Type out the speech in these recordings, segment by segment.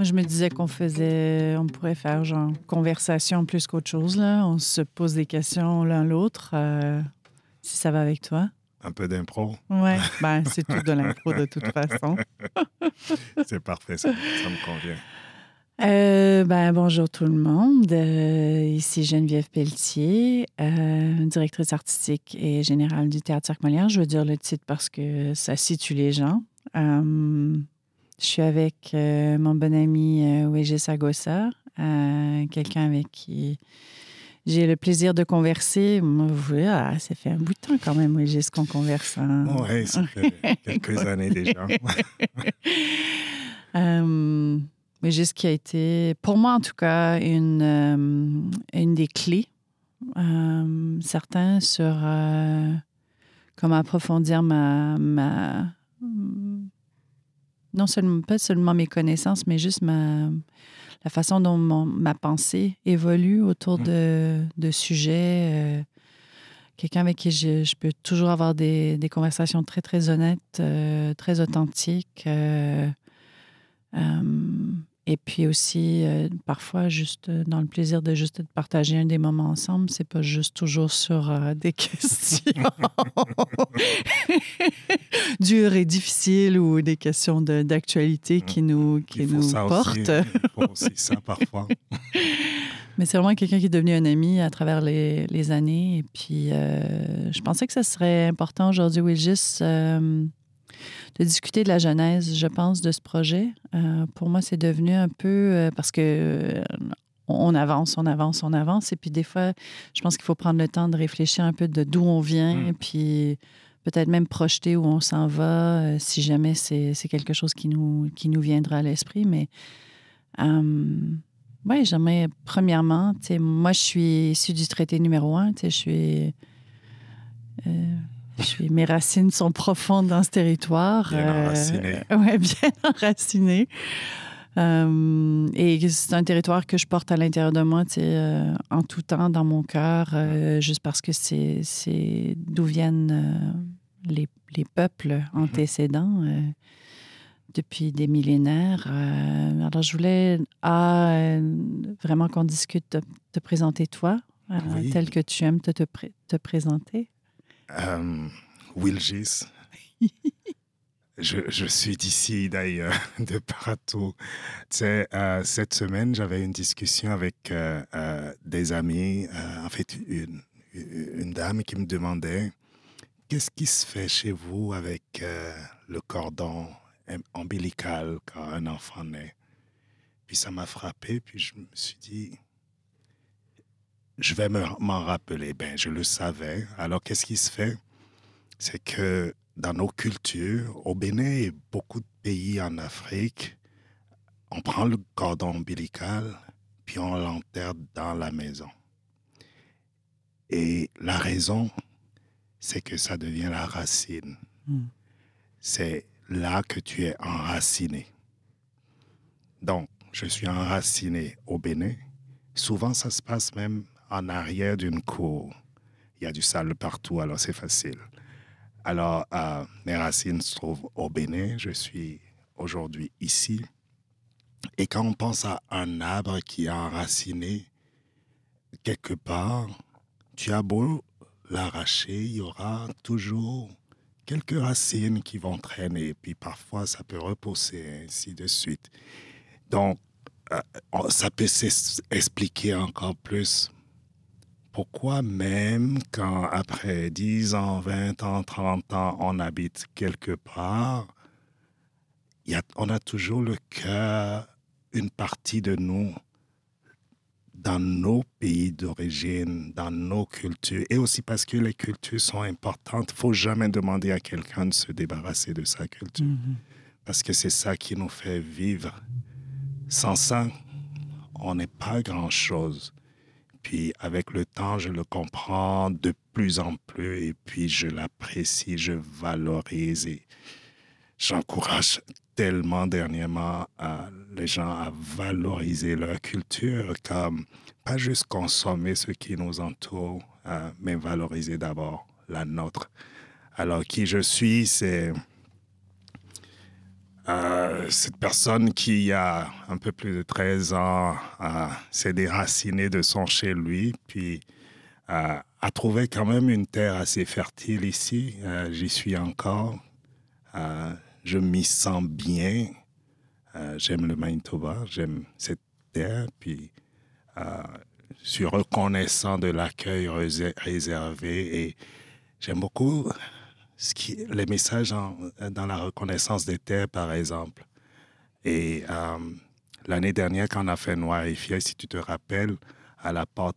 Moi, je me disais qu'on faisait, on pourrait faire genre conversation plus qu'autre chose. Là. On se pose des questions l'un l'autre, euh, si ça va avec toi. Un peu d'impro. Ouais, ben, c'est tout de l'impro de toute façon. c'est parfait, ça, ça me convient. Euh, ben, bonjour tout le monde. Euh, ici Geneviève Pelletier, euh, directrice artistique et générale du Théâtre Cirque Molière. Je veux dire le titre parce que ça situe les gens. Je suis avec mon bon ami Wégis Agossa, quelqu'un avec qui j'ai le plaisir de converser. Ah, ça fait un bout de temps quand même, Wégis, qu'on converse. Hein. Oui, ça fait quelques années déjà. juste qui a été, pour moi en tout cas, une, euh, une des clés. Euh, certains sur euh, comment approfondir ma, ma non seulement pas seulement mes connaissances, mais juste ma la façon dont ma pensée évolue autour de, de sujets. Quelqu'un avec qui je, je, peux toujours avoir des, des conversations très, très honnêtes, très authentiques. Et puis aussi, euh, parfois, juste euh, dans le plaisir de juste de partager un des moments ensemble, c'est pas juste toujours sur euh, des questions dures et difficiles ou des questions d'actualité qui nous, qui nous portent. Aussi, ça parfois. Mais c'est vraiment quelqu'un qui est devenu un ami à travers les, les années. Et puis, je pensais que ça serait important aujourd'hui, Wilgis de discuter de la genèse, je pense, de ce projet. Euh, pour moi, c'est devenu un peu euh, parce que euh, on avance, on avance, on avance, et puis des fois, je pense qu'il faut prendre le temps de réfléchir un peu de d'où on vient, et mm. puis peut-être même projeter où on s'en va, si jamais c'est quelque chose qui nous, qui nous viendra à l'esprit. Mais oui, j'aimerais, premièrement, moi, je suis issue du traité numéro un, je suis mes racines sont profondes dans ce territoire. Bien euh, enracinées. oui, bien enracinées. Euh, et c'est un territoire que je porte à l'intérieur de moi, euh, en tout temps, dans mon cœur, juste parce que c'est d'où viennent les, les, peuples mhm. antécédents depuis des millénaires. alors, je voulais vraiment qu'on discute de te présenter toi, tel que tu aimes te, te, te présenter. Euh, Wilgis. je, suis d'ici d'ailleurs, de partout. Tu sais, euh, cette semaine, j'avais une discussion avec euh, euh, des amis, en fait, une, une, dame qui me demandait qu'est-ce qui se fait chez vous avec le cordon ombilical quand un enfant naît? Puis ça m'a frappé, puis je me suis dit, je vais m'en rappeler. Ben, je le savais. Alors, qu'est-ce qui se fait? C'est que dans nos cultures, au Bénin et beaucoup de pays en Afrique, on prend le cordon ombilical, puis on l'enterre dans la maison. Et la raison, c'est que ça devient la racine. Hmm. C'est là que tu es enraciné. Donc, je suis enraciné au Bénin. Souvent, ça se passe même en arrière d'une cour. Il y a du sable partout, alors c'est facile. Alors, euh, mes racines se trouvent au Bénin. Je suis aujourd'hui ici. Et quand on pense à un arbre qui est enraciné quelque part, tu as beau l'arracher, il y aura toujours quelques racines qui vont traîner. Puis parfois, ça peut repousser, ainsi de suite. Donc, euh, ça peut s'expliquer encore plus pourquoi même quand après 10 ans, 20 ans, 30 ans, on habite quelque part, y a, on a toujours le cœur, une partie de nous dans nos pays d'origine, dans nos cultures, et aussi parce que les cultures sont importantes. Il faut jamais demander à quelqu'un de se débarrasser de sa culture, mm-hmm. parce que c'est ça qui nous fait vivre. Sans ça, on n'est pas grand-chose. Puis avec le temps, je le comprends de plus en plus et puis je l'apprécie, je valorise et j'encourage tellement dernièrement les gens à valoriser leur culture, comme pas juste consommer ce qui nous entoure, euh, mais valoriser d'abord la nôtre. Alors qui je suis, c'est... Euh, cette personne qui a un peu plus de 13 ans s'est déraciné de son chez lui, puis a trouvé quand même une terre assez fertile ici. J'y suis encore. je m'y sens bien. j'aime le Manitoba, j'aime cette terre, puis je suis reconnaissant de l'accueil réservé et j'aime beaucoup ce qui, les messages dans la reconnaissance des terres, par exemple. Et euh, l'année dernière, quand on a fait Noir et Fier, si tu te rappelles, à la porte,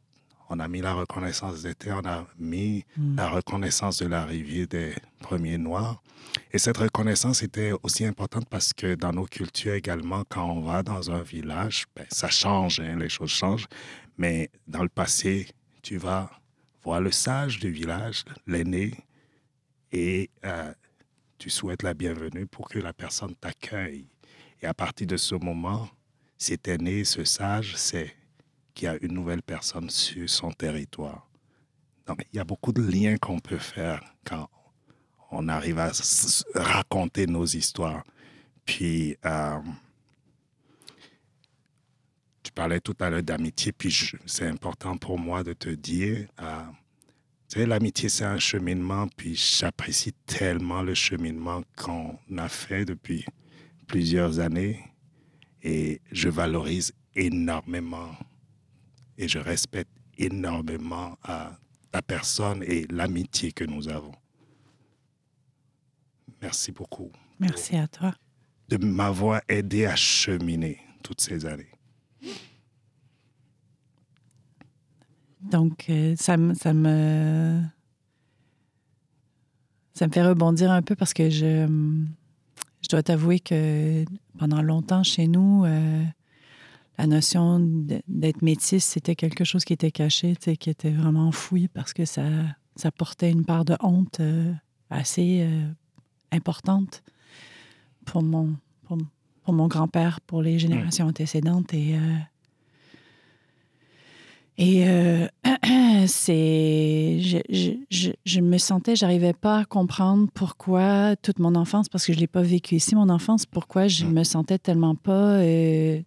on a mis la reconnaissance des terres, on a mis mm. la reconnaissance de l'arrivée des premiers Noirs. Et cette reconnaissance était aussi importante parce que dans nos cultures également, quand on va dans un village, ben, ça change, hein, les choses changent. Mais dans le passé, tu vas voir le sage du village, l'aîné, et euh, tu souhaites la bienvenue pour que la personne t'accueille. Et à partir de ce moment, cet aîné, ce sage, c'est qu'il y a une nouvelle personne sur son territoire. Donc, il y a beaucoup de liens qu'on peut faire quand on arrive à raconter nos histoires. Puis, euh, tu parlais tout à l'heure d'amitié, puis c'est important pour moi de te dire, euh, l'amitié, c'est un cheminement, puis j'apprécie tellement le cheminement qu'on a fait depuis plusieurs années et je valorise énormément et je respecte énormément à ta personne et l'amitié que nous avons. Merci beaucoup. Merci à toi. De m'avoir aidé à cheminer toutes ces années. Donc, euh, ça, me, ça me. Ça me fait rebondir un peu parce que je, je dois t'avouer que pendant longtemps chez nous, euh, la notion d'être métisse, c'était quelque chose qui était caché, qui était vraiment fouillé parce que ça, ça portait une part de honte euh, assez importante pour mon, pour, pour mon grand-père, pour les générations antécédentes. Et et euh, c'est, je, je, je, me sentais, j'arrivais pas à comprendre pourquoi toute mon enfance, parce que je l'ai pas vécu ici, mon enfance, pourquoi je me sentais tellement pas. Euh,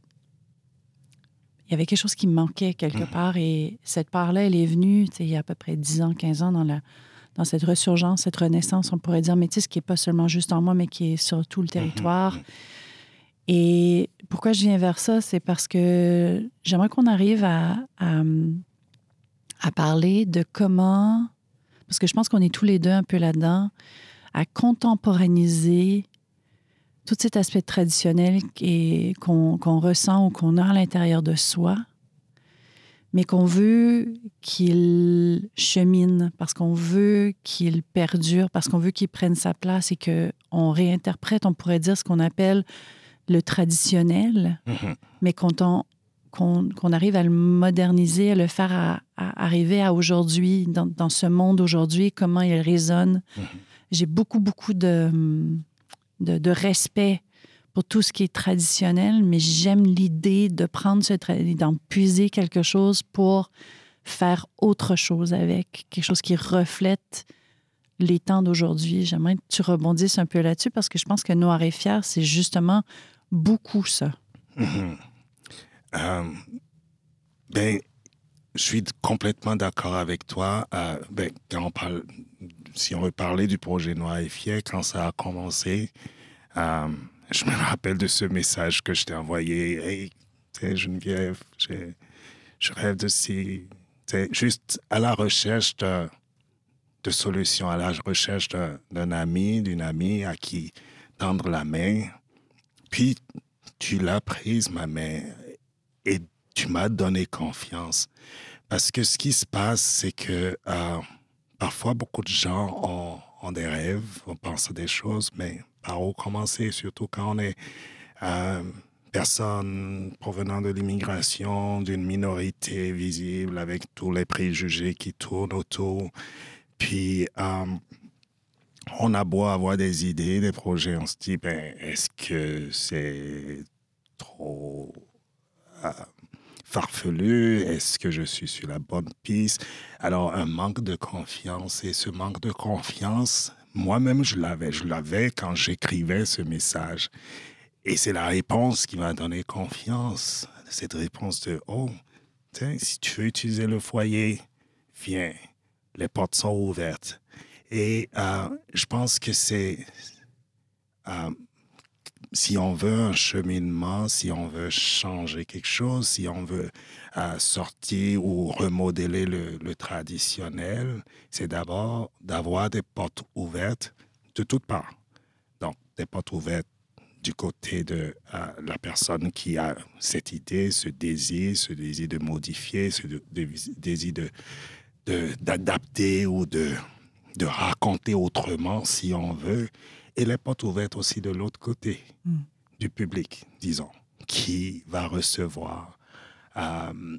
il y avait quelque chose qui me manquait quelque mmh. part. Et cette part-là, elle est venue, il y a à peu près 10 ans, 15 ans, dans, la, dans cette ressurgence, cette renaissance, on pourrait dire, mais ce qui n'est pas seulement juste en moi, mais qui est sur tout le mmh territoire. Et pourquoi je viens vers ça, c'est parce que j'aimerais qu'on arrive à, à, parler de comment, parce que je pense qu'on est tous les deux un peu là-dedans, à contemporaniser tout cet aspect traditionnel qu'on ressent ou qu'on a à l'intérieur de soi, mais qu'on veut qu'il chemine, parce qu'on veut qu'il perdure, parce qu'on veut qu'il prenne sa place et qu'on réinterprète, on pourrait dire, ce qu'on appelle le traditionnel, mm-hmm. mais qu'on qu'on arrive à le moderniser, à le faire à, arriver à aujourd'hui, dans, dans, ce monde aujourd'hui, comment il résonne. Mm-hmm. J'ai beaucoup, beaucoup de, de, de, respect pour tout ce qui est traditionnel, mais j'aime l'idée de prendre ce d'en puiser quelque chose pour faire autre chose avec, quelque chose qui reflète les temps d'aujourd'hui. J'aimerais que tu rebondisses un peu là-dessus parce que je pense que Noir et Fier, c'est justement beaucoup ça. Mhm. Euh, ben, je suis complètement d'accord avec toi. Euh, ben, quand on parle, si on veut parler du projet Noir et Fier, quand ça a commencé, euh, je me rappelle de ce message que je t'ai envoyé. Hey, Geneviève, je rêve de si. Juste à la recherche de, de solutions, à la recherche d'un ami, d'une amie à qui tendre la main puis, tu l'as prise, ma mère, et tu m'as donné confiance. Parce que ce qui se passe, c'est que euh, parfois, beaucoup de gens ont, des rêves, on pense à des choses, mais par où commencer, surtout quand on est euh, personne provenant de l'immigration, d'une minorité visible, avec tous les préjugés qui tournent autour. Puis, euh, on a beau avoir des idées, des projets, on se dit, ben, est-ce que c'est trop euh, farfelu? Est-ce que je suis sur la bonne piste? Alors, un manque de confiance. Et ce manque de confiance, moi-même, je l'avais. Je l'avais quand j'écrivais ce message. et c'est la réponse qui m'a donné confiance. Cette réponse de Oh, si tu veux utiliser le foyer, viens, les portes sont ouvertes. Et euh, je pense que c'est. Euh, si on veut un cheminement, si on veut changer quelque chose, si on veut euh, sortir ou remodeler le, traditionnel, c'est d'abord d'avoir des portes ouvertes de toutes parts. Donc, des portes ouvertes du côté de la personne qui a cette idée, ce désir, ce désir de modifier, ce désir de, d'adapter ou de, de raconter autrement, si on veut. Et les portes ouvertes aussi de l'autre côté, hmm. du public, disons, qui va recevoir. Euh,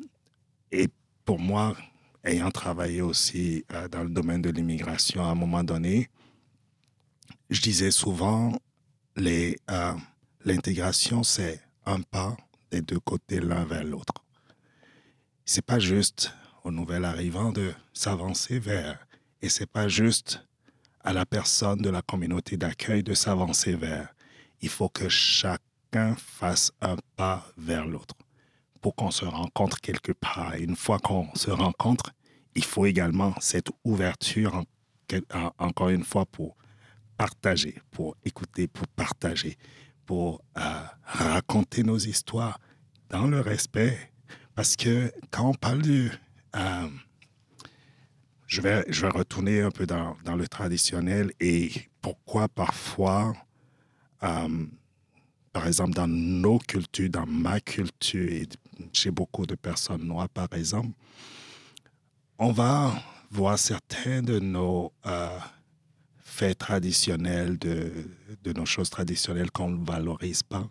et pour moi, ayant travaillé aussi euh, dans le domaine de l'immigration à un moment donné, je disais souvent, euh, l'intégration, c'est un pas des deux côtés l'un vers l'autre. C'est pas juste au nouvel arrivant de s'avancer vers, et c'est pas juste à la personne de la communauté d'accueil de s'avancer vers. Il faut que chacun fasse un pas vers l'autre pour qu'on se rencontre quelque part. Et une fois qu'on se rencontre, il faut également cette ouverture, encore une fois, pour partager, pour écouter, pour partager, pour euh, raconter nos histoires dans le respect. Parce que quand on parle du... Euh, je, vais, retourner un peu dans, le traditionnel et pourquoi parfois, euh, par exemple, dans nos cultures, dans ma culture et chez beaucoup de personnes noires, par exemple, on va voir certains de nos faits traditionnels, de, de nos choses traditionnelles qu'on ne valorise pas.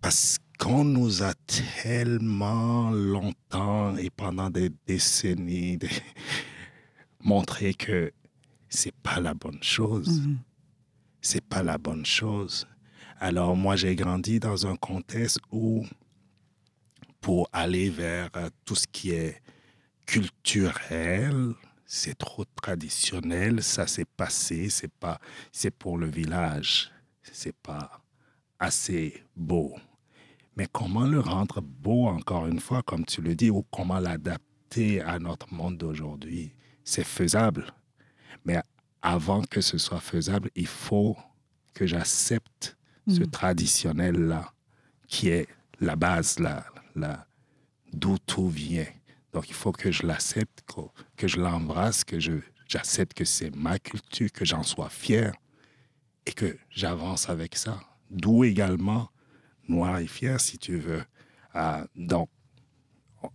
Parce qu'on nous a tellement longtemps et pendant des décennies montré que c'est pas la bonne chose. Mm-hmm. C'est pas la bonne chose. Alors moi, j'ai grandi dans un contexte où, pour aller vers tout ce qui est culturel, c'est trop traditionnel, ça s'est passé, c'est pas, c'est pour le village, c'est pas assez beau. Mais comment le rendre beau, encore une fois, comme tu le dis, ou comment l'adapter à notre monde d'aujourd'hui, c'est faisable. Mais avant que ce soit faisable, il faut que j'accepte ce mm. traditionnel-là, qui est la base, là, la, d'où tout vient. Donc, il faut que je l'accepte, que, je l'embrasse, que j'accepte que c'est ma culture, que j'en sois fier et que j'avance avec ça. D'où également noir et fier, si tu veux. Euh, donc,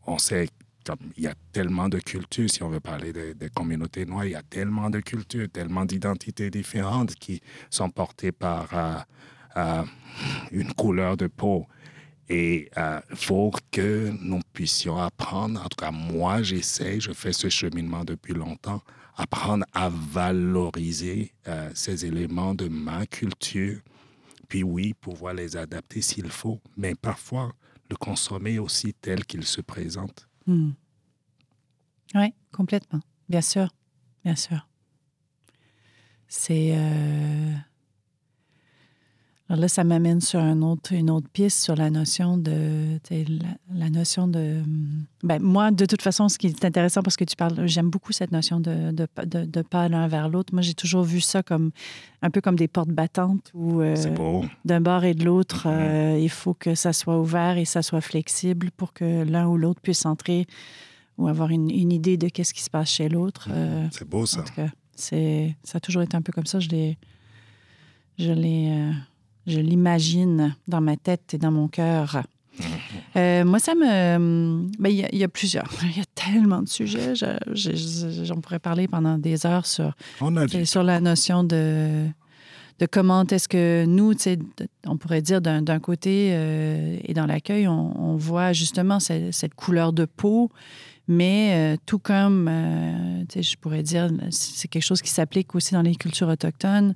on sait qu'il y a tellement de cultures, si on veut parler des communautés noires, il y a tellement de cultures, tellement d'identités différentes qui sont portées par euh, euh, une couleur de peau. Et il faut que nous puissions apprendre, en tout cas moi j'essaie, je fais ce cheminement depuis longtemps, apprendre à valoriser ces éléments de ma culture, puis oui, pouvoir les adapter s'il faut, mais parfois le consommer aussi tel qu'il se présente. Hmm. Oui, complètement, bien sûr, bien sûr. C'est... Euh, alors là, ça m'amène sur un autre, une autre piste sur la notion de. La, notion de. Ben, moi, de toute façon, ce qui est intéressant parce que tu parles, j'aime beaucoup cette notion de, de, de, pas l'un vers l'autre. Moi, j'ai toujours vu ça comme un peu comme des portes battantes où euh, d'un bord et de l'autre, mm-hmm. euh, il faut que ça soit ouvert et ça soit flexible pour que l'un ou l'autre puisse entrer ou avoir une, une idée de qu'est-ce qui se passe chez l'autre. Mm-hmm. Euh, c'est beau, ça. En tout cas, ça a toujours été un peu comme ça. Je l'ai. Je l'ai je l'imagine dans ma tête et dans mon cœur. Mhm. Euh, moi, ça me. Ben, il y, a plusieurs. Il y a tellement de sujets. J'en pourrais parler pendant des heures sur, sur la notion de, de comment est-ce que nous, on pourrait dire d'un côté euh, et dans l'accueil, on, voit justement cette, couleur de peau, mais euh, tout comme, je pourrais dire, c'est quelque chose qui s'applique aussi dans les cultures autochtones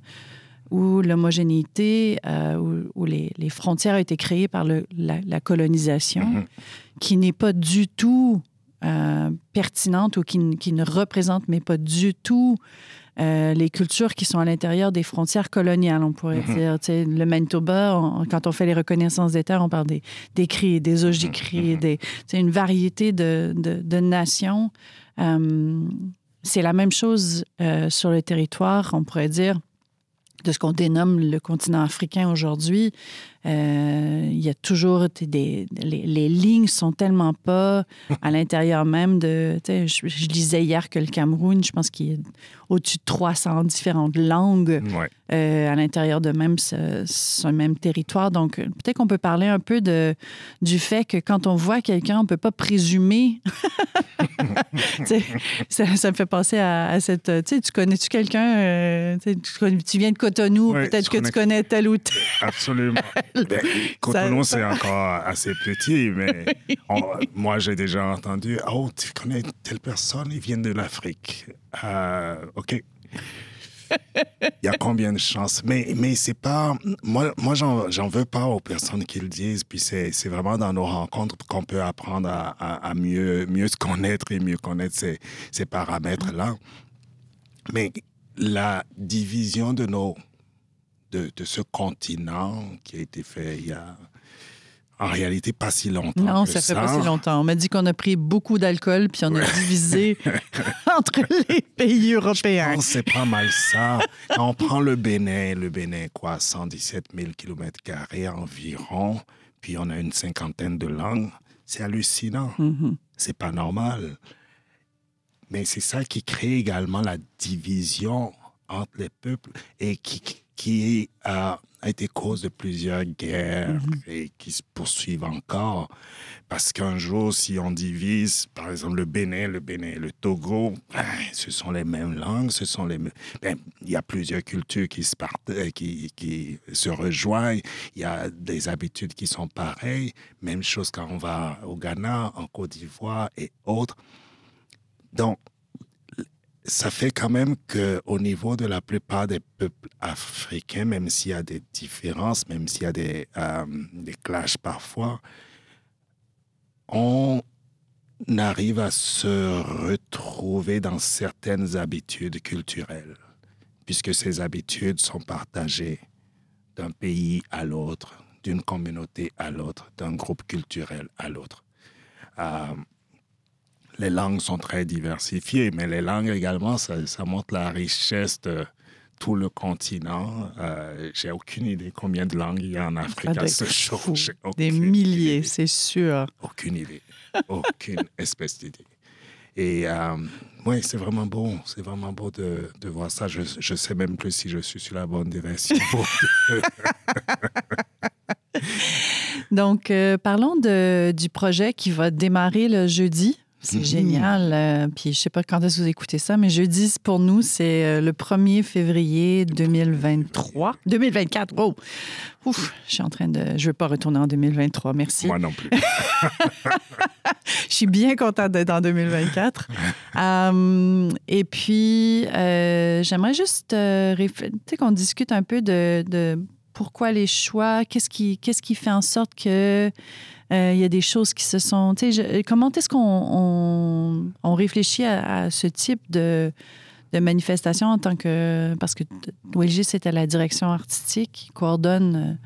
où l'homogénéité, euh, où, les, frontières ont été créées par la, colonisation, mm-hmm. qui n'est pas du tout euh, pertinente ou qui, ne représente mais pas du tout euh, les cultures qui sont à l'intérieur des frontières coloniales, on pourrait mhm. dire. le Manitoba, quand on fait les reconnaissances des terres, on parle des, des cris, des ojikris, mhm. des, une variété de, de, nations. C'est la même chose euh, sur le territoire, on pourrait dire de ce qu'on dénomme le continent africain aujourd'hui. Euh, il y a toujours des, les, les, lignes sont tellement pas à l'intérieur même de. Je, je lisais hier que le Cameroun, je pense qu'il y a au-dessus de 300 différentes langues euh, à l'intérieur de même ce, même territoire. Donc, peut-être qu'on peut parler un peu de, du fait que quand on voit quelqu'un, on ne peut pas présumer. ça, ça, me fait penser à, cette. Tu connais-tu quelqu'un? Euh, tu, viens de Cotonou, peut-être que tu connais tel ou tel. Absolument. Ben, Cotonou, c'est encore assez petit, mais moi, j'ai déjà entendu Oh, tu connais telle personne, ils viennent de l'Afrique. Euh, OK. Il y a combien de chances? Mais, mais c'est pas. Moi, moi j'en veux pas aux personnes qui le disent. Puis c'est vraiment dans nos rencontres qu'on peut apprendre à, à, mieux, mieux se connaître et mieux connaître ces, ces paramètres-là. Mais la division de nos de, de, ce continent qui a été fait il y a en réalité pas si longtemps. Non, ça fait pas si longtemps. On m'a dit qu'on a pris beaucoup d'alcool puis on a divisé entre les pays européens. Je pense c'est pas mal ça. On prend le Bénin, le Bénin, quoi, 117 000 km environ, puis on a une cinquantaine de langues, c'est hallucinant. Mm-hmm. C'est pas normal. Mais c'est ça qui crée également la division entre les peuples et qui, qui a, a été cause de plusieurs guerres mhm. et qui se poursuivent encore. Parce qu'un jour, si on divise, par exemple, le Bénin, le Bénin le Togo, ben, ce sont les mêmes langues, ce sont les ben, il y a plusieurs cultures qui se, euh, qui, qui se rejoignent, il y a des habitudes qui sont pareilles. Même chose quand on va au Ghana, en Côte d'Ivoire et autres. Donc, ça fait quand même qu'au niveau de la plupart des peuples africains, même s'il y a des différences, même s'il y a des, euh, clashs parfois, on arrive à se retrouver dans certaines habitudes culturelles, puisque ces habitudes sont partagées d'un pays à l'autre, d'une communauté à l'autre, d'un groupe culturel à l'autre. Euh, les langues sont très diversifiées, mais les langues également, ça, montre la richesse de tout le continent. Euh, j'ai aucune idée combien de langues il y a en Afrique à ce jour. Des milliers, c'est sûr. Aucune idée. Aucune espèce d'idée. Et euh, oui, c'est vraiment beau. C'est vraiment beau de, de voir ça. Je ne sais même plus si je suis sur la bonne direction. Donc, euh, parlons de, du projet qui va démarrer le jeudi. C'est mhm. génial. Euh, puis je sais pas quand est-ce que vous écoutez ça, mais jeudi, pour nous, c'est euh, le 1er février 2023. 2024, wow! Ouf, je suis en train de... Je veux pas retourner en 2023, merci. Moi non plus. je suis bien contente d'être en 2024. Euh, et puis, j'aimerais juste qu'on discute un peu de, de pourquoi les choix, qu'est-ce qui, qu'est-ce qui fait en sorte que euh, il y a des choses qui se sont. comment est-ce qu'on on, réfléchit à, ce type de, de manifestation en tant que. Parce que OLG, c'est à la direction artistique qui coordonne.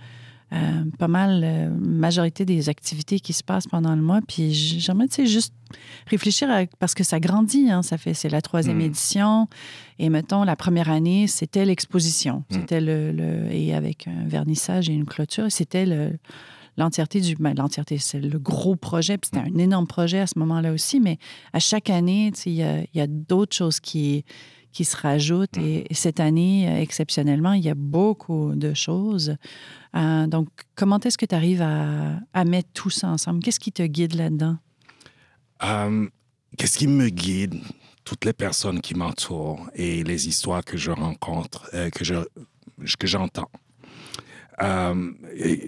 Euh, pas mal la majorité des activités qui se passent pendant le mois. Puis j'aimerais juste réfléchir à, parce que ça grandit, hein, ça fait c'est la troisième mm. édition. Et mettons, la première année, c'était l'exposition. Mm. C'était le, le, Et avec un vernissage et une clôture, c'était le, l'entièreté du. Ben, c'est le gros projet, puis c'était un énorme projet à ce moment-là aussi, mais à chaque année, il y a, d'autres choses qui, qui se rajoutent. Et, cette année, exceptionnellement, il y a beaucoup de choses. Euh, donc, comment est-ce que tu arrives à, à, mettre tout ça ensemble? Qu'est-ce qui te guide là-dedans? Euh, qu'est-ce qui me guide? Toutes les personnes qui m'entourent et les histoires que je rencontre, euh, que je que j'entends. Euh,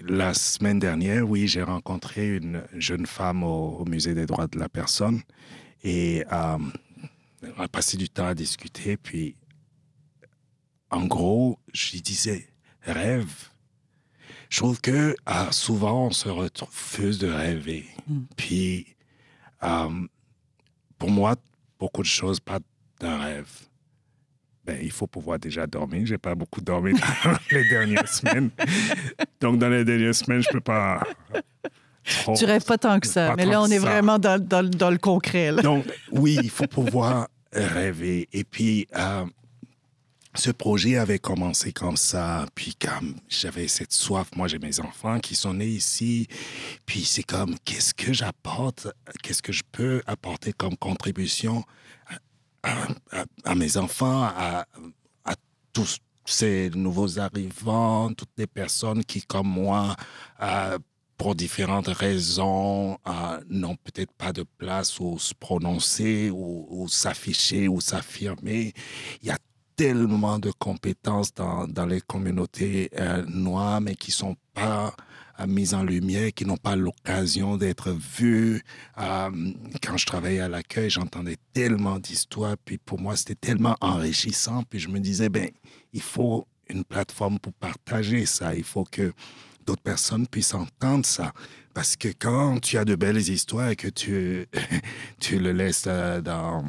la semaine dernière, oui, j'ai rencontré une jeune femme au, musée des droits de la personne et euh, on a passé du temps à discuter. Puis, en gros, je lui disais rêve. Je trouve que euh, souvent on se refuse de rêver. Mm. Puis, pour moi, beaucoup de choses pas d'un rêve. Ben, il faut pouvoir déjà dormir. J'ai pas beaucoup dormi dans les dernières semaines. Donc, dans les dernières semaines, je peux pas. tu rêves pas tant que ça. mais là, on est vraiment dans, dans, dans, le concret. Donc, oui, il faut pouvoir rêver. Et puis, euh, ce projet avait commencé comme ça, puis comme j'avais cette soif, moi j'ai mes enfants qui sont nés ici, puis c'est comme qu'est-ce que j'apporte, qu'est-ce que je peux apporter comme contribution à, mes enfants, à, tous ces nouveaux arrivants, toutes les personnes qui comme moi, euh, pour différentes raisons, euh, n'ont peut-être pas de place où se prononcer ou, s'afficher ou s'affirmer. Il y a tellement de compétences dans, les communautés euh, noires, mais qui sont pas mises en lumière, qui n'ont pas l'occasion d'être vues. Euh, quand je travaillais à l'accueil, j'entendais tellement d'histoires, puis pour moi, c'était tellement enrichissant, puis je me disais, ben, il faut une plateforme pour partager ça, il faut que d'autres personnes puissent entendre ça. Parce que quand tu as de belles histoires et que tu, tu le laisses dans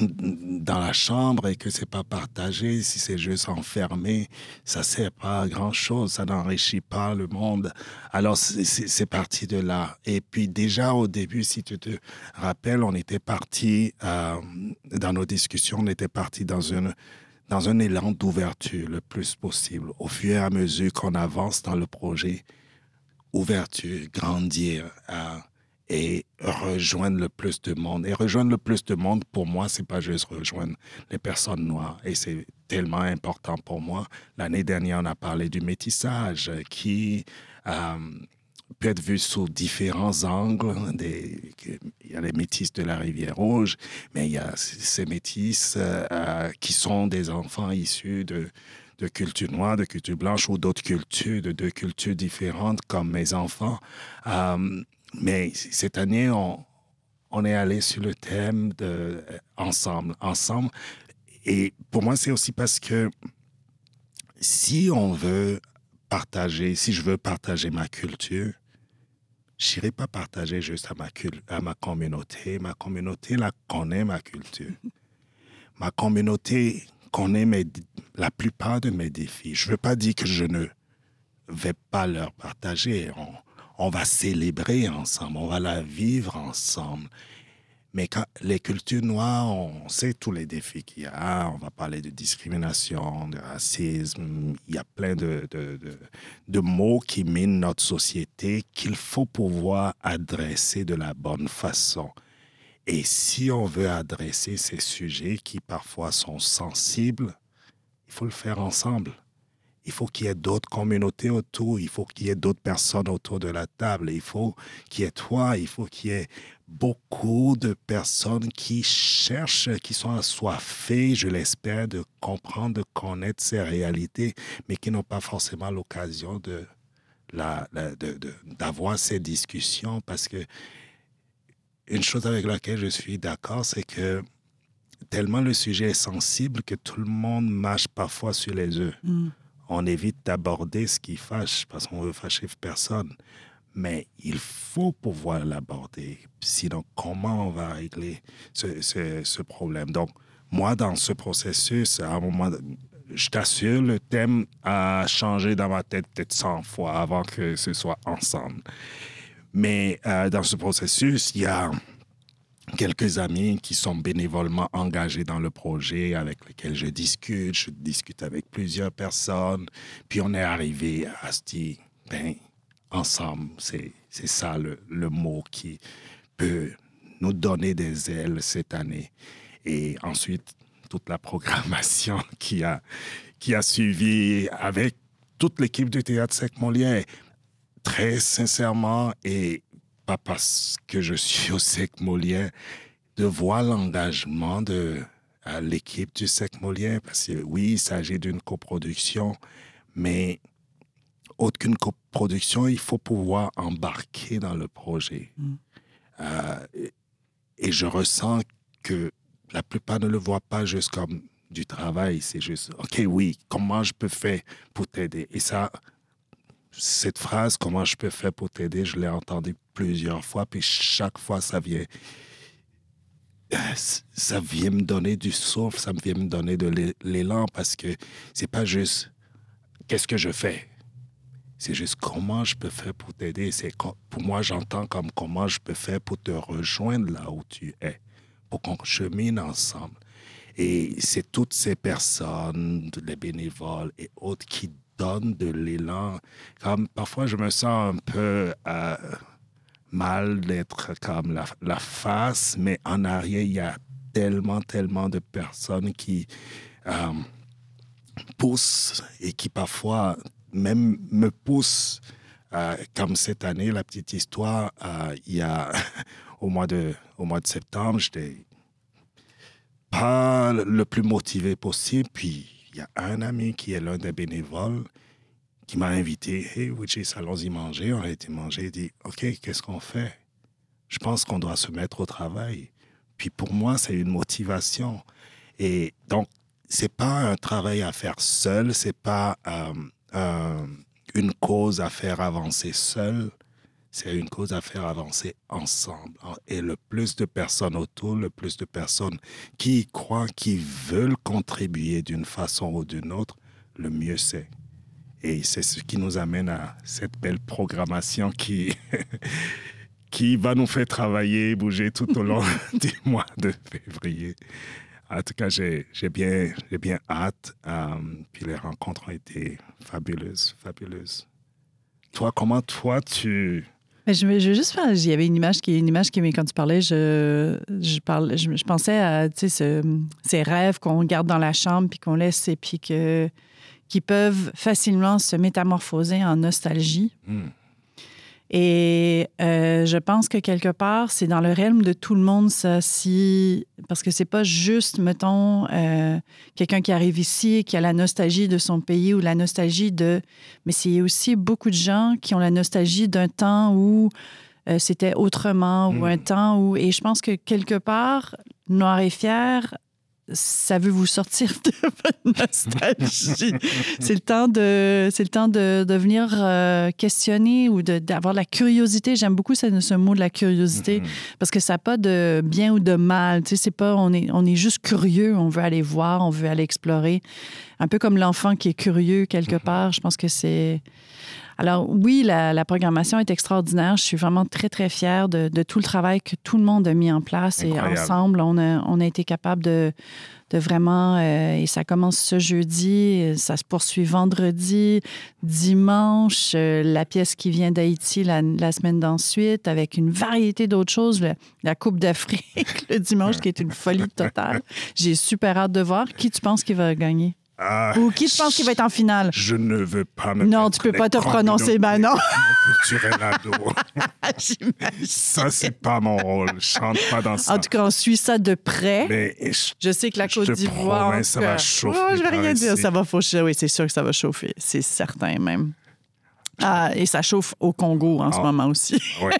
dans la chambre et que c'est pas partagé, si c'est juste enfermé, ça sert pas à grand chose, ça n'enrichit pas le monde. Alors c'est parti de là. Et puis déjà au début, si tu te rappelles, on était parti euh, dans nos discussions, on était parti dans une dans un élan d'ouverture le plus possible. Au fur et à mesure qu'on avance dans le projet, ouverture, grandir. Euh, et rejoindre le plus de monde. Et rejoindre le plus de monde, pour moi, c'est pas juste rejoindre les personnes noires. Et c'est tellement important pour moi. L'année dernière, on a parlé du métissage qui euh, peut être vu sous différents angles. il y a les métis de la rivière Rouge, mais il y a ces métis euh, qui sont des enfants issus de de culture noire, de culture blanche ou d'autres cultures, de deux cultures différentes comme mes enfants. Euh, mais cette année, on, on est allé sur le thème de euh, ensemble, ensemble. Et pour moi, c'est aussi parce que si on veut partager, si je veux partager ma culture, je n'irai pas partager juste à ma, à ma communauté. Ma communauté la connaît ma culture. Ma communauté connaît mes, la plupart de mes défis. Je ne veux pas dire que je ne vais pas leur partager. On, on va célébrer ensemble, on va la vivre ensemble. Mais les cultures noires, on sait tous les défis qu'il y a. On va parler de discrimination, de racisme. Il y a plein de, de, mots qui minent notre société qu'il faut pouvoir adresser de la bonne façon. Et si on veut adresser ces sujets qui parfois sont sensibles, il faut le faire ensemble il faut qu'il y ait d'autres communautés autour, il faut qu'il y ait d'autres personnes autour de la table, il faut qu'il y ait toi, il faut qu'il y ait beaucoup de personnes qui cherchent, qui sont assoiffées, je l'espère, de comprendre, de connaître ces réalités, mais qui n'ont pas forcément l'occasion de, d'avoir ces discussions parce que une chose avec laquelle je suis d'accord, c'est que tellement le sujet est sensible que tout le monde marche parfois sur les œufs. Mm on évite d'aborder ce qui fâche parce qu'on veut fâcher personne. Mais il faut pouvoir l'aborder. Sinon, comment on va régler ce, problème? Donc, moi, dans ce processus, à un moment, je t'assure, le thème a changé dans ma tête peut-être 100 fois avant que ce soit ensemble. Mais euh, dans ce processus, il y a quelques amis qui sont bénévolement engagés dans le projet avec lesquels je discute. Je discute avec plusieurs personnes. Puis on est arrivé à se dire, ben, ensemble, c'est, ça le, le mot qui peut nous donner des ailes cette année. Et ensuite, toute la programmation qui a, qui a suivi avec toute l'équipe du Théâtre Sec-Molière. Très sincèrement, et pas parce que je suis au Sec Molien, de voir l'engagement de l'équipe du Sec Molien, parce que oui, il s'agit d'une coproduction, mais autre qu'une coproduction, il faut pouvoir embarquer dans le projet. Mm. Euh, et je ressens que la plupart ne le voient pas juste comme du travail, c'est juste, OK, oui, comment je peux faire pour t'aider? Et ça, cette phrase, comment je peux faire pour t'aider, je l'ai entendue plusieurs fois, puis chaque fois, ça vient ça vient me donner du souffle, ça vient me donner de l'élan parce que c'est pas juste qu'est-ce que je fais? C'est juste comment je peux faire pour t'aider. C'est pour moi, j'entends comme comment je peux faire pour te rejoindre là où tu es, pour qu'on chemine ensemble. Et c'est toutes ces personnes, les bénévoles et autres qui donnent de l'élan. Comme parfois, je me sens un peu euh, mal d'être comme la, la, face, mais en arrière, il y a tellement, tellement de personnes qui euh, poussent et qui parfois même me poussent. Euh, comme cette année, la petite histoire, il y a au mois de, au mois de septembre, j'étais pas le plus motivé possible. Puis il y a un ami qui est l'un des bénévoles qui m'a invité. Hey, Witches, allons-y manger. On a été manger. Il dit OK, qu'est-ce qu'on fait? Je pense qu'on doit se mettre au travail. Puis pour moi, c'est une motivation. Et donc, c'est pas un travail à faire seul, c'est pas euh, une cause à faire avancer seul c'est une cause à faire avancer ensemble. Et le plus de personnes autour, le plus de personnes qui y croient, qui veulent contribuer d'une façon ou d'une autre, le mieux c'est. Et c'est ce qui nous amène à cette belle programmation qui, qui va nous faire travailler, bouger tout au long du mois de février. En tout cas, j'ai bien, bien hâte. Euh, puis les rencontres ont été fabuleuses, fabuleuses. Toi, comment toi, tu, je, vais, juste faire. Il y avait une image qui, une image qui, quand tu parlais, je, je, parle, je, pensais à ce, ces rêves qu'on garde dans la chambre puis qu'on laisse et puis que, qui peuvent facilement se métamorphoser en nostalgie. Hmm. Et euh, je pense que quelque part, c'est dans le realm de tout le monde, ça, si. Parce que c'est pas juste, mettons, euh, quelqu'un qui arrive ici et qui a la nostalgie de son pays ou la nostalgie de. Mais c'est aussi beaucoup de gens qui ont la nostalgie d'un temps où euh, c'était autrement ou un hmm. temps où. Et je pense que quelque part, Noir et Fier ça veut vous sortir de votre nostalgie. c'est le temps de, c'est le temps de, de venir euh, questionner ou d'avoir la curiosité. J'aime beaucoup ce, ce, mot de la curiosité mm-hmm. parce que ça n'a pas de bien ou de mal. Tu sais, c'est pas, on est, on est juste curieux. On veut aller voir, on veut aller explorer. Un peu comme l'enfant qui est curieux quelque mm-hmm. part. Je pense que c'est, alors oui, la, programmation est extraordinaire. Je suis vraiment très, très fière de, tout le travail que tout le monde a mis en place. Et ensemble, on a, on a été capable de, de vraiment... Euh, et ça commence ce jeudi, ça se poursuit vendredi, dimanche, euh, la pièce qui vient d'Haïti la, semaine d'ensuite, avec une variété d'autres choses. la Coupe d'Afrique le dimanche, qui est une folie totale. J'ai super hâte de voir. Qui tu penses qui va gagner? Ah, Ou qui tu penses qui va être en finale? Je ne veux pas me Non, tu peux pas te prononcer, ben non. ça, c'est pas mon rôle. Je chante pas dans ça. En tout cas, on suit ça de près. Mais je, sais que la Côte d'Ivoire. ça va chauffer. Oh, je vais rien dire. Ça va chauffer. Oui, c'est sûr que ça va chauffer. C'est certain même. Ah, et ça chauffe au Congo en ce ah. moment aussi. oui.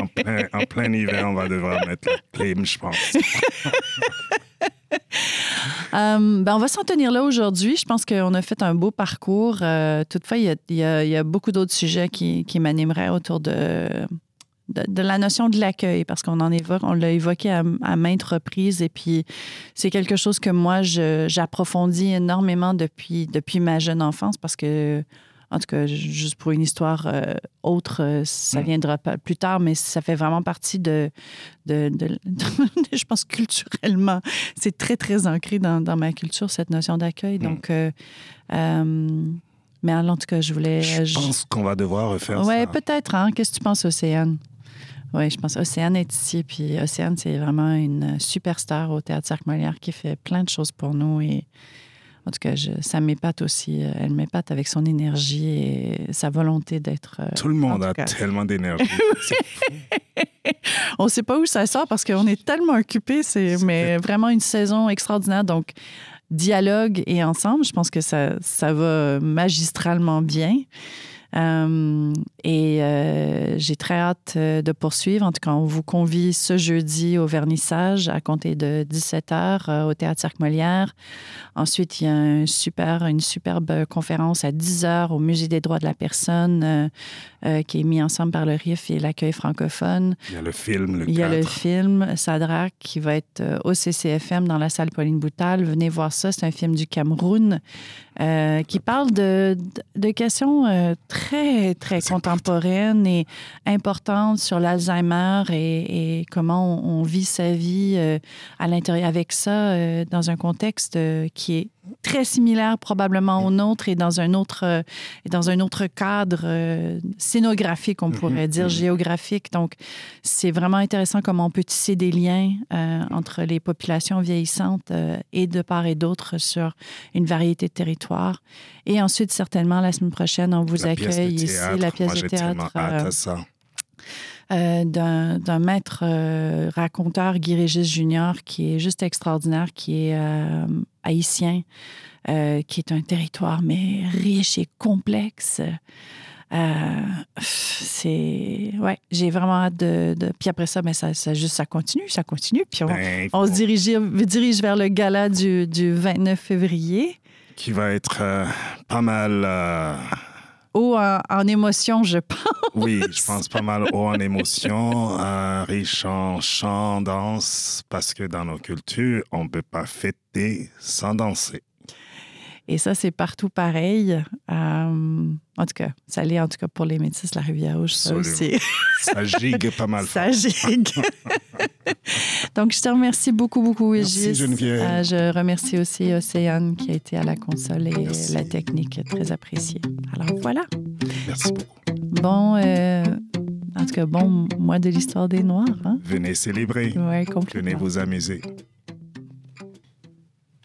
En plein, en plein hiver, on va devoir mettre la clim, je pense. Euh, ben on va s'en tenir là aujourd'hui. Je pense qu'on a fait un beau parcours. Euh, toutefois, il y, a, beaucoup d'autres sujets qui, m'animeraient autour de, la notion de l'accueil, parce qu'on en évoque, on l'a évoqué à, maintes reprises, et puis c'est quelque chose que moi, j'approfondis énormément depuis ma jeune enfance, parce que en tout cas, juste pour une histoire euh, autre, euh, ça mm. viendra plus tard, mais ça fait vraiment partie de, de, je pense, culturellement. C'est très, très ancré dans, dans, ma culture, cette notion d'accueil. Mm. Donc, euh, mais en tout cas, je voulais... Je, pense qu'on va devoir refaire ouais, ça. Oui, peut-être. Hein? Qu'est-ce que tu penses, Océane? Oui, je pense Océane est ici. Puis Océane, c'est vraiment une superstar au Théâtre Cirque Molière qui fait plein de choses pour nous et en tout cas, ça m'épate aussi. Euh, elle m'épate avec son énergie et sa volonté d'être. Euh, tout le monde a tellement d'énergie. on ne sait pas où ça sort parce qu'on est tellement occupés. C'est mais vraiment une saison extraordinaire. Donc, dialogue et ensemble, je pense que ça, ça va magistralement bien. Euh, et euh, j'ai très hâte euh, de poursuivre. En tout cas, on vous convie ce jeudi au vernissage à compter de 17h au Théâtre Cirque Molière. Ensuite, il y a un super, une superbe conférence à 10h au Musée des droits de la personne qui est mis ensemble par le RIF et l'accueil francophone. Il y a le film, le Il y a le film Sadrak qui va être au CCFM dans la salle Pauline Boutal. Venez voir ça. C'est un film du Cameroun qui parle de, de questions très très, très contemporaine et importante sur l'Alzheimer et, comment on, vit sa vie euh, à l'intérieur avec ça euh, dans un contexte euh, qui est très similaire probablement au nôtre et dans un autre, euh, dans un autre cadre euh, scénographique, on mhm, pourrait dire, mhm. géographique. Donc, c'est vraiment intéressant comment on peut tisser des liens euh, entre les populations vieillissantes et de part et d'autre sur une variété de territoires. Et ensuite, certainement, la semaine prochaine, on vous accueille ici, la pièce de théâtre. Euh, d'un maître euh, raconteur, Guy Régis Junior, qui est juste extraordinaire, qui est euh, haïtien, qui est un territoire, mais riche et complexe. c'est ouais j'ai vraiment hâte de, puis après ça mais ça, ça, juste ça continue ça continue puis on, ben, on se dirige, dirige vers le gala du, du 29 février qui va être pas mal haut en, émotion, je pense. Oui, je pense pas mal haut en émotion, riche en chant, danse, parce que dans nos cultures, on ne peut pas fêter sans danser. Et ça, c'est partout pareil. Euh, en tout cas, ça l'est en tout cas pour les métis la Rivière-Rouge, ça aussi. ça gigue pas mal. Ça gigue. Donc, je te remercie beaucoup, beaucoup, Merci, Geneviève. Euh, je remercie aussi Océane qui a été à la console et la technique, très appréciée. Alors, voilà. Merci beaucoup. Bon, euh, en tout cas, bon mois de l'histoire des Noirs. Hein? Venez célébrer. Oui, complètement. Venez vous amuser.